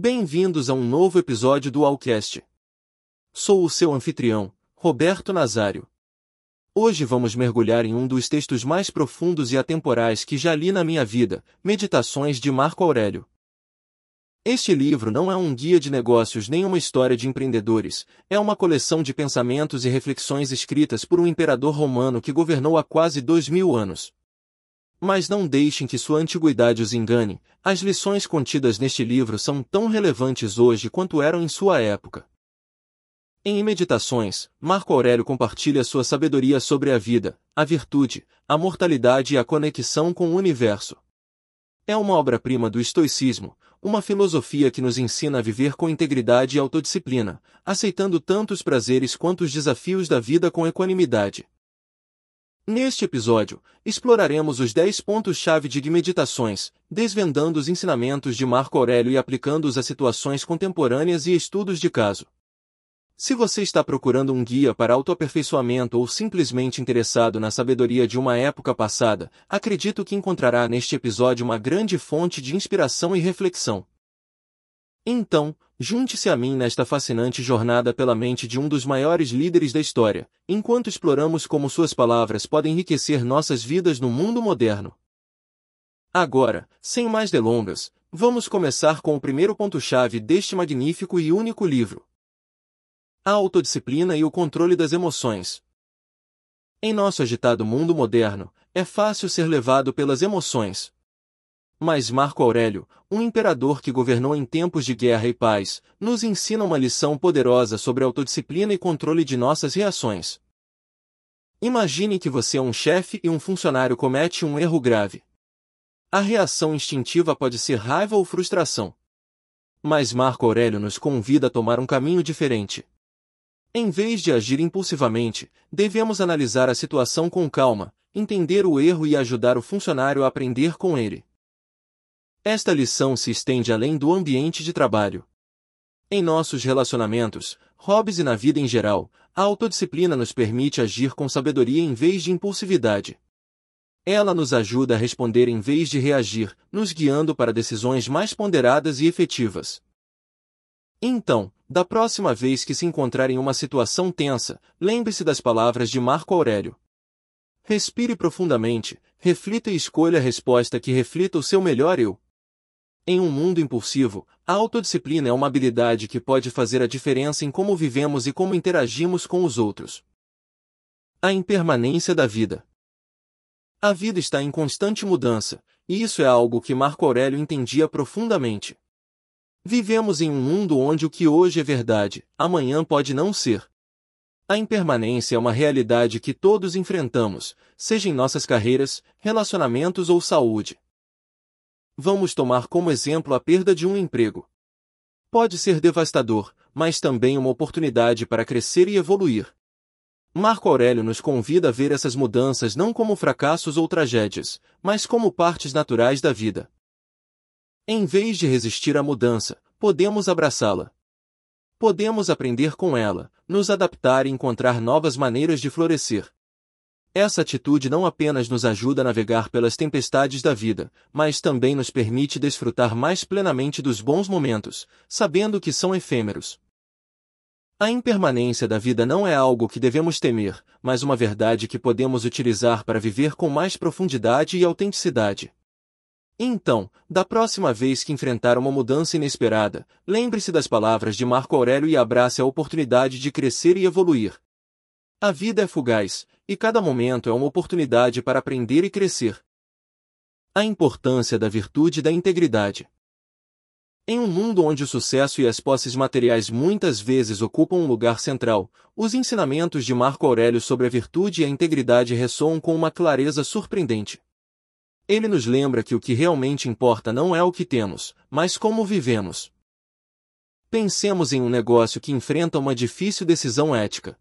Bem-vindos a um novo episódio do Alcast. Sou o seu anfitrião, Roberto Nazário. Hoje vamos mergulhar em um dos textos mais profundos e atemporais que já li na minha vida, Meditações de Marco Aurélio. Este livro não é um guia de negócios nem uma história de empreendedores, é uma coleção de pensamentos e reflexões escritas por um imperador romano que governou há quase dois mil anos. Mas não deixem que sua antiguidade os engane, as lições contidas neste livro são tão relevantes hoje quanto eram em sua época. Em Meditações, Marco Aurélio compartilha sua sabedoria sobre a vida, a virtude, a mortalidade e a conexão com o universo. É uma obra-prima do estoicismo, uma filosofia que nos ensina a viver com integridade e autodisciplina, aceitando tanto os prazeres quanto os desafios da vida com equanimidade. Neste episódio, exploraremos os 10 pontos-chave de meditações, desvendando os ensinamentos de Marco Aurélio e aplicando-os a situações contemporâneas e estudos de caso. Se você está procurando um guia para autoaperfeiçoamento ou simplesmente interessado na sabedoria de uma época passada, acredito que encontrará neste episódio uma grande fonte de inspiração e reflexão. Então, junte-se a mim nesta fascinante jornada pela mente de um dos maiores líderes da história, enquanto exploramos como suas palavras podem enriquecer nossas vidas no mundo moderno. Agora, sem mais delongas, vamos começar com o primeiro ponto-chave deste magnífico e único livro. A autodisciplina e o controle das emoções. Em nosso agitado mundo moderno, é fácil ser levado pelas emoções, mas Marco Aurélio, um imperador que governou em tempos de guerra e paz, nos ensina uma lição poderosa sobre autodisciplina e controle de nossas reações. Imagine que você é um chefe e um funcionário comete um erro grave. A reação instintiva pode ser raiva ou frustração. Mas Marco Aurélio nos convida a tomar um caminho diferente. Em vez de agir impulsivamente, devemos analisar a situação com calma, entender o erro e ajudar o funcionário a aprender com ele. Esta lição se estende além do ambiente de trabalho. Em nossos relacionamentos, hobbies e na vida em geral, a autodisciplina nos permite agir com sabedoria em vez de impulsividade. Ela nos ajuda a responder em vez de reagir, nos guiando para decisões mais ponderadas e efetivas. Então, da próxima vez que se encontrar em uma situação tensa, lembre-se das palavras de Marco Aurélio. Respire profundamente, reflita e escolha a resposta que reflita o seu melhor eu. Em um mundo impulsivo, a autodisciplina é uma habilidade que pode fazer a diferença em como vivemos e como interagimos com os outros. A impermanência da vida. A vida está em constante mudança, e isso é algo que Marco Aurélio entendia profundamente. Vivemos em um mundo onde o que hoje é verdade, amanhã pode não ser. A impermanência é uma realidade que todos enfrentamos, seja em nossas carreiras, relacionamentos ou saúde. Vamos tomar como exemplo a perda de um emprego. Pode ser devastador, mas também uma oportunidade para crescer e evoluir. Marco Aurélio nos convida a ver essas mudanças não como fracassos ou tragédias, mas como partes naturais da vida. Em vez de resistir à mudança, podemos abraçá-la. Podemos aprender com ela, nos adaptar e encontrar novas maneiras de florescer. Essa atitude não apenas nos ajuda a navegar pelas tempestades da vida, mas também nos permite desfrutar mais plenamente dos bons momentos, sabendo que são efêmeros. A impermanência da vida não é algo que devemos temer, mas uma verdade que podemos utilizar para viver com mais profundidade e autenticidade. Então, da próxima vez que enfrentar uma mudança inesperada, lembre-se das palavras de Marco Aurélio e abrace a oportunidade de crescer e evoluir. A vida é fugaz, e cada momento é uma oportunidade para aprender e crescer. A importância da virtude e da integridade. Em um mundo onde o sucesso e as posses materiais muitas vezes ocupam um lugar central, os ensinamentos de Marco Aurélio sobre a virtude e a integridade ressoam com uma clareza surpreendente. Ele nos lembra que o que realmente importa não é o que temos, mas como vivemos. Pensemos em um negócio que enfrenta uma difícil decisão ética.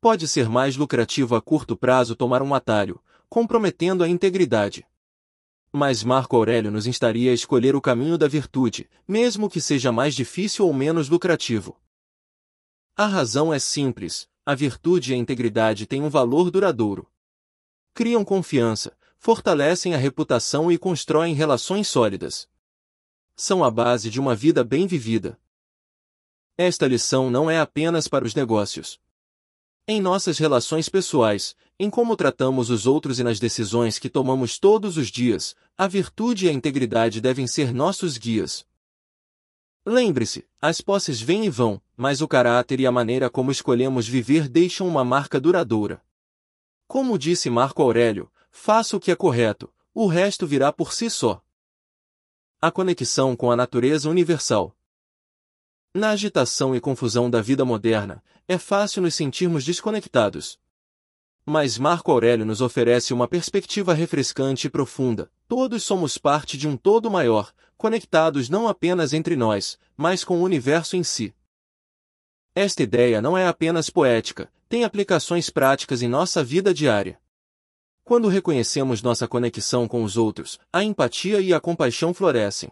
Pode ser mais lucrativo a curto prazo tomar um atalho, comprometendo a integridade. Mas Marco Aurélio nos instaria a escolher o caminho da virtude, mesmo que seja mais difícil ou menos lucrativo. A razão é simples, a virtude e a integridade têm um valor duradouro. Criam confiança, fortalecem a reputação e constroem relações sólidas. são a base de uma vida bem vivida. Esta lição não é apenas para os negócios. Em nossas relações pessoais, em como tratamos os outros e nas decisões que tomamos todos os dias, a virtude e a integridade devem ser nossos guias. Lembre-se, as posses vêm e vão, mas o caráter e a maneira como escolhemos viver deixam uma marca duradoura. Como disse Marco Aurélio, faça o que é correto, o resto virá por si só. A conexão com a natureza universal. Na agitação e confusão da vida moderna, é fácil nos sentirmos desconectados. Mas Marco Aurélio nos oferece uma perspectiva refrescante e profunda. Todos somos parte de um todo maior, conectados não apenas entre nós, mas com o universo em si. Esta ideia não é apenas poética, tem aplicações práticas em nossa vida diária. Quando reconhecemos nossa conexão com os outros, a empatia e a compaixão florescem.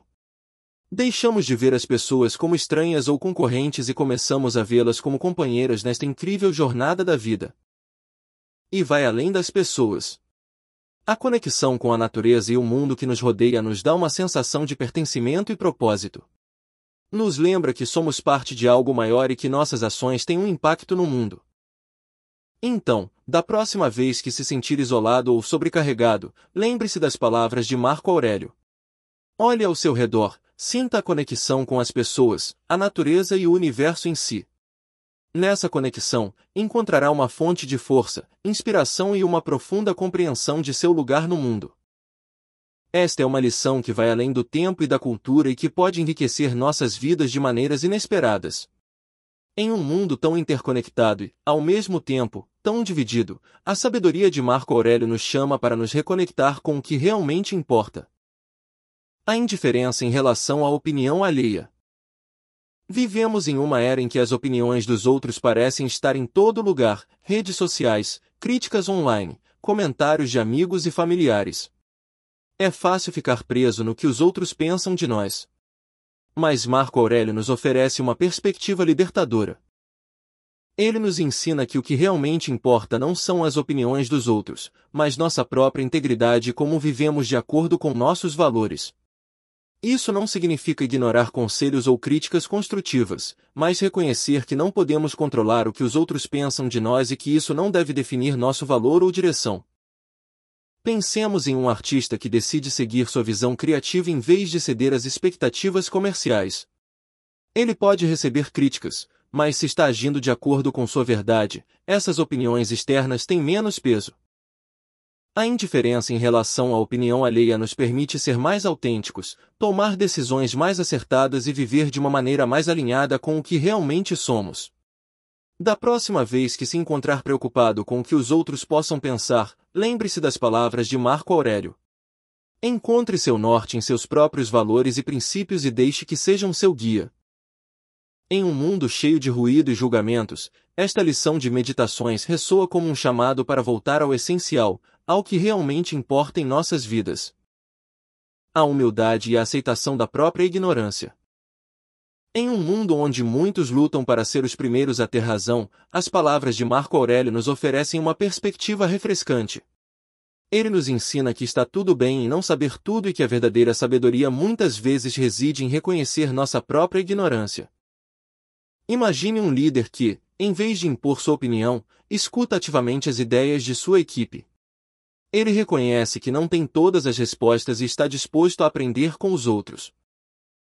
Deixamos de ver as pessoas como estranhas ou concorrentes e começamos a vê-las como companheiras nesta incrível jornada da vida. E vai além das pessoas. A conexão com a natureza e o mundo que nos rodeia nos dá uma sensação de pertencimento e propósito. Nos lembra que somos parte de algo maior e que nossas ações têm um impacto no mundo. Então, da próxima vez que se sentir isolado ou sobrecarregado, lembre-se das palavras de Marco Aurélio. Olhe ao seu redor, Sinta a conexão com as pessoas, a natureza e o universo em si. Nessa conexão, encontrará uma fonte de força, inspiração e uma profunda compreensão de seu lugar no mundo. Esta é uma lição que vai além do tempo e da cultura e que pode enriquecer nossas vidas de maneiras inesperadas. Em um mundo tão interconectado e, ao mesmo tempo, tão dividido, a sabedoria de Marco Aurélio nos chama para nos reconectar com o que realmente importa. A indiferença em relação à opinião alheia. Vivemos em uma era em que as opiniões dos outros parecem estar em todo lugar, redes sociais, críticas online, comentários de amigos e familiares. É fácil ficar preso no que os outros pensam de nós. Mas Marco Aurélio nos oferece uma perspectiva libertadora. Ele nos ensina que o que realmente importa não são as opiniões dos outros, mas nossa própria integridade e como vivemos de acordo com nossos valores. Isso não significa ignorar conselhos ou críticas construtivas, mas reconhecer que não podemos controlar o que os outros pensam de nós e que isso não deve definir nosso valor ou direção. Pensemos em um artista que decide seguir sua visão criativa em vez de ceder às expectativas comerciais. Ele pode receber críticas, mas se está agindo de acordo com sua verdade, essas opiniões externas têm menos peso. A indiferença em relação à opinião alheia nos permite ser mais autênticos, tomar decisões mais acertadas e viver de uma maneira mais alinhada com o que realmente somos. Da próxima vez que se encontrar preocupado com o que os outros possam pensar, lembre-se das palavras de Marco Aurélio. Encontre seu norte em seus próprios valores e princípios e deixe que sejam seu guia. Em um mundo cheio de ruído e julgamentos, esta lição de meditações ressoa como um chamado para voltar ao essencial, ao que realmente importa em nossas vidas. A humildade e a aceitação da própria ignorância. Em um mundo onde muitos lutam para ser os primeiros a ter razão, as palavras de Marco Aurélio nos oferecem uma perspectiva refrescante. Ele nos ensina que está tudo bem em não saber tudo e que a verdadeira sabedoria muitas vezes reside em reconhecer nossa própria ignorância. Imagine um líder que, em vez de impor sua opinião, escuta ativamente as ideias de sua equipe. Ele reconhece que não tem todas as respostas e está disposto a aprender com os outros.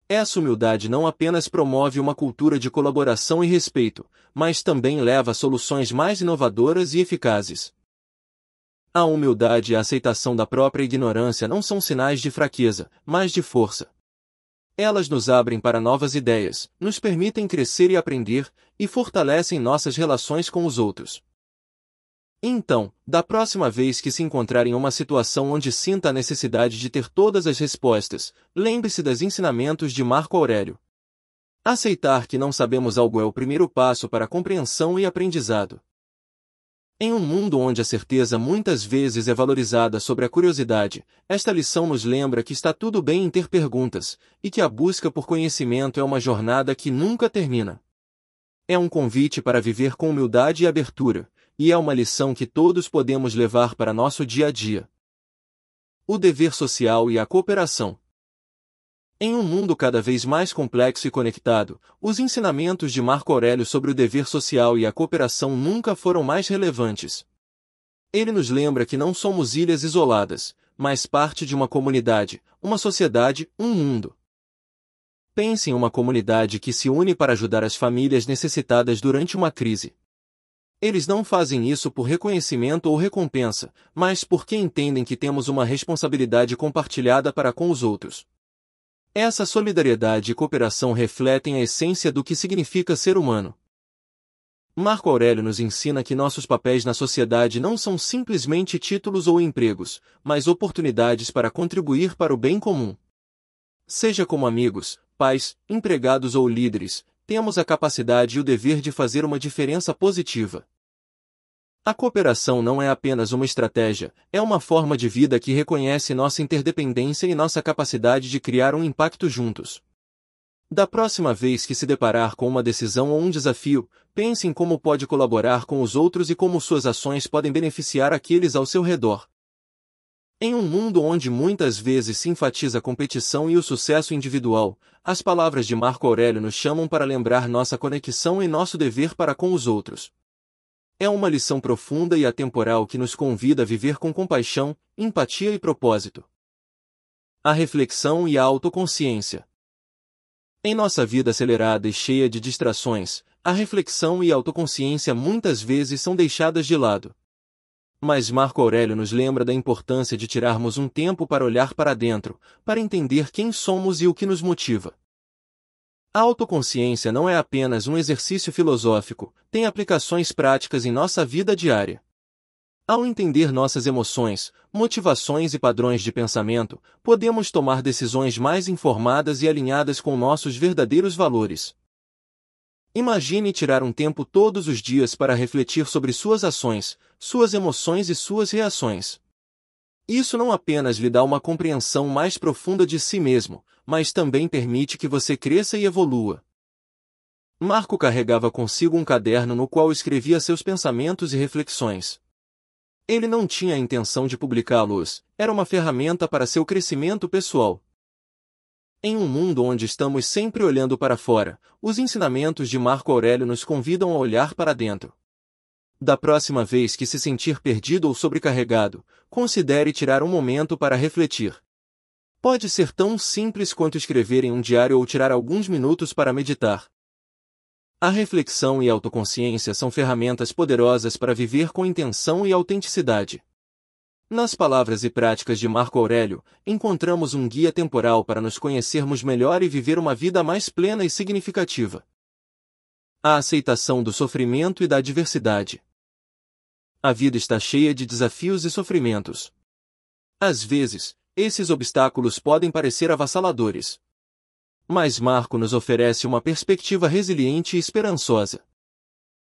Essa humildade não apenas promove uma cultura de colaboração e respeito, mas também leva a soluções mais inovadoras e eficazes. A humildade e a aceitação da própria ignorância não são sinais de fraqueza, mas de força. Elas nos abrem para novas ideias, nos permitem crescer e aprender, e fortalecem nossas relações com os outros. Então, da próxima vez que se encontrar em uma situação onde sinta a necessidade de ter todas as respostas, lembre-se dos ensinamentos de Marco Aurélio. Aceitar que não sabemos algo é o primeiro passo para a compreensão e aprendizado. Em um mundo onde a certeza muitas vezes é valorizada sobre a curiosidade, esta lição nos lembra que está tudo bem em ter perguntas, e que a busca por conhecimento é uma jornada que nunca termina. É um convite para viver com humildade e abertura, e é uma lição que todos podemos levar para nosso dia a dia. O dever social e a cooperação. Em um mundo cada vez mais complexo e conectado, os ensinamentos de Marco Aurélio sobre o dever social e a cooperação nunca foram mais relevantes. Ele nos lembra que não somos ilhas isoladas, mas parte de uma comunidade, uma sociedade, um mundo. Pense em uma comunidade que se une para ajudar as famílias necessitadas durante uma crise. Eles não fazem isso por reconhecimento ou recompensa, mas porque entendem que temos uma responsabilidade compartilhada para com os outros. Essa solidariedade e cooperação refletem a essência do que significa ser humano. Marco Aurélio nos ensina que nossos papéis na sociedade não são simplesmente títulos ou empregos, mas oportunidades para contribuir para o bem comum. Seja como amigos, pais, empregados ou líderes, temos a capacidade e o dever de fazer uma diferença positiva. A cooperação não é apenas uma estratégia, é uma forma de vida que reconhece nossa interdependência e nossa capacidade de criar um impacto juntos. Da próxima vez que se deparar com uma decisão ou um desafio, pense em como pode colaborar com os outros e como suas ações podem beneficiar aqueles ao seu redor. Em um mundo onde muitas vezes se enfatiza a competição e o sucesso individual, as palavras de Marco Aurélio nos chamam para lembrar nossa conexão e nosso dever para com os outros. É uma lição profunda e atemporal que nos convida a viver com compaixão, empatia e propósito. A reflexão e a autoconsciência. Em nossa vida acelerada e cheia de distrações, a reflexão e a autoconsciência muitas vezes são deixadas de lado. Mas Marco Aurélio nos lembra da importância de tirarmos um tempo para olhar para dentro, para entender quem somos e o que nos motiva. A autoconsciência não é apenas um exercício filosófico, tem aplicações práticas em nossa vida diária. Ao entender nossas emoções, motivações e padrões de pensamento, podemos tomar decisões mais informadas e alinhadas com nossos verdadeiros valores. Imagine tirar um tempo todos os dias para refletir sobre suas ações, suas emoções e suas reações. Isso não apenas lhe dá uma compreensão mais profunda de si mesmo, mas também permite que você cresça e evolua. Marco carregava consigo um caderno no qual escrevia seus pensamentos e reflexões. Ele não tinha a intenção de publicá-los, era uma ferramenta para seu crescimento pessoal. Em um mundo onde estamos sempre olhando para fora, os ensinamentos de Marco Aurélio nos convidam a olhar para dentro. Da próxima vez que se sentir perdido ou sobrecarregado, considere tirar um momento para refletir. Pode ser tão simples quanto escrever em um diário ou tirar alguns minutos para meditar. A reflexão e a autoconsciência são ferramentas poderosas para viver com intenção e autenticidade. Nas palavras e práticas de Marco Aurélio, encontramos um guia temporal para nos conhecermos melhor e viver uma vida mais plena e significativa. A aceitação do sofrimento e da adversidade. A vida está cheia de desafios e sofrimentos. Às vezes, esses obstáculos podem parecer avassaladores. Mas Marco nos oferece uma perspectiva resiliente e esperançosa.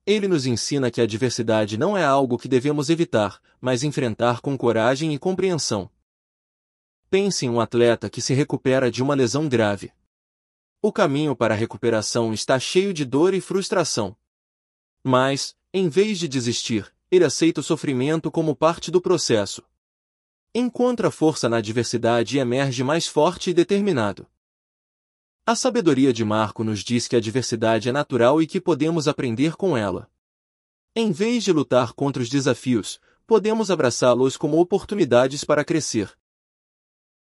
Ele nos ensina que a adversidade não é algo que devemos evitar, mas enfrentar com coragem e compreensão. Pense em um atleta que se recupera de uma lesão grave. O caminho para a recuperação está cheio de dor e frustração. Mas, em vez de desistir, ele aceita o sofrimento como parte do processo. Encontra força na adversidade e emerge mais forte e determinado. A sabedoria de Marco nos diz que a adversidade é natural e que podemos aprender com ela. Em vez de lutar contra os desafios, podemos abraçá-los como oportunidades para crescer.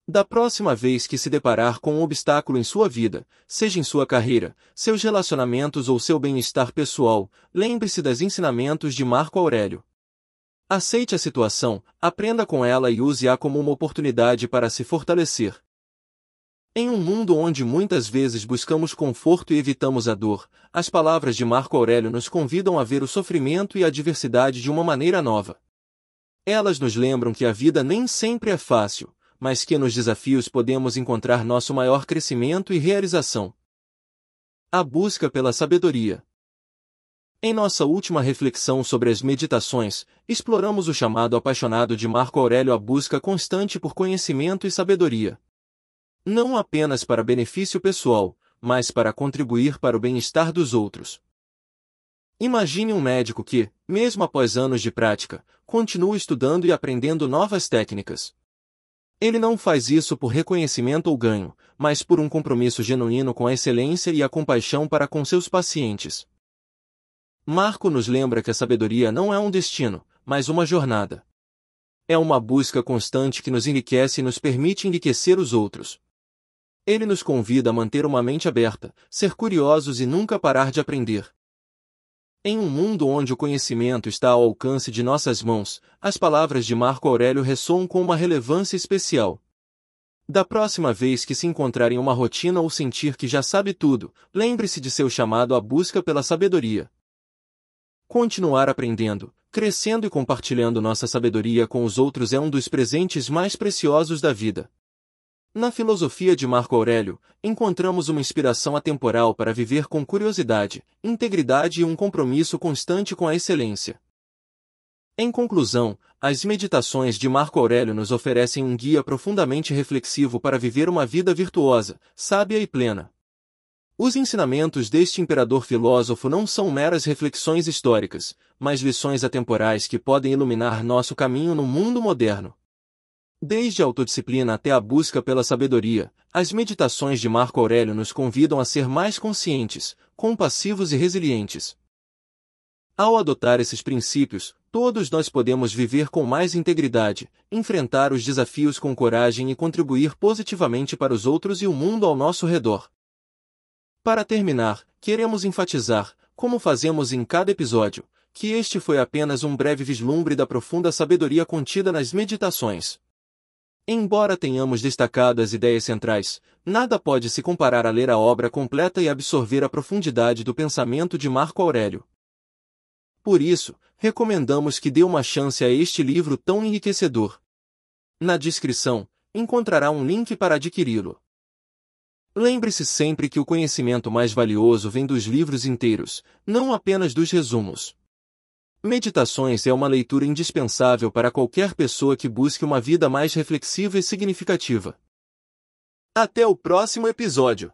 Da próxima vez que se deparar com um obstáculo em sua vida, seja em sua carreira, seus relacionamentos ou seu bem-estar pessoal, lembre-se dos ensinamentos de Marco Aurélio. Aceite a situação, aprenda com ela e use-a como uma oportunidade para se fortalecer. Em um mundo onde muitas vezes buscamos conforto e evitamos a dor, as palavras de Marco Aurélio nos convidam a ver o sofrimento e a adversidade de uma maneira nova. Elas nos lembram que a vida nem sempre é fácil, mas que nos desafios podemos encontrar nosso maior crescimento e realização. A busca pela sabedoria. Em nossa última reflexão sobre as meditações, exploramos o chamado apaixonado de Marco Aurélio à busca constante por conhecimento e sabedoria. Não apenas para benefício pessoal, mas para contribuir para o bem-estar dos outros. Imagine um médico que, mesmo após anos de prática, continua estudando e aprendendo novas técnicas. Ele não faz isso por reconhecimento ou ganho, mas por um compromisso genuíno com a excelência e a compaixão para com seus pacientes. Marco nos lembra que a sabedoria não é um destino, mas uma jornada. É uma busca constante que nos enriquece e nos permite enriquecer os outros. Ele nos convida a manter uma mente aberta, ser curiosos e nunca parar de aprender. Em um mundo onde o conhecimento está ao alcance de nossas mãos, as palavras de Marco Aurélio ressoam com uma relevância especial. Da próxima vez que se encontrar em uma rotina ou sentir que já sabe tudo, lembre-se de seu chamado à busca pela sabedoria. Continuar aprendendo, crescendo e compartilhando nossa sabedoria com os outros é um dos presentes mais preciosos da vida. Na filosofia de Marco Aurélio, encontramos uma inspiração atemporal para viver com curiosidade, integridade e um compromisso constante com a excelência. Em conclusão, as meditações de Marco Aurélio nos oferecem um guia profundamente reflexivo para viver uma vida virtuosa, sábia e plena. Os ensinamentos deste imperador filósofo não são meras reflexões históricas, mas lições atemporais que podem iluminar nosso caminho no mundo moderno. Desde a autodisciplina até a busca pela sabedoria, as meditações de Marco Aurélio nos convidam a ser mais conscientes, compassivos e resilientes. Ao adotar esses princípios, todos nós podemos viver com mais integridade, enfrentar os desafios com coragem e contribuir positivamente para os outros e o mundo ao nosso redor. Para terminar, queremos enfatizar, como fazemos em cada episódio, que este foi apenas um breve vislumbre da profunda sabedoria contida nas meditações. Embora tenhamos destacado as ideias centrais, nada pode se comparar a ler a obra completa e absorver a profundidade do pensamento de Marco Aurélio. Por isso, recomendamos que dê uma chance a este livro tão enriquecedor. Na descrição, encontrará um link para adquiri-lo. Lembre-se sempre que o conhecimento mais valioso vem dos livros inteiros, não apenas dos resumos. Meditações é uma leitura indispensável para qualquer pessoa que busque uma vida mais reflexiva e significativa. Até o próximo episódio!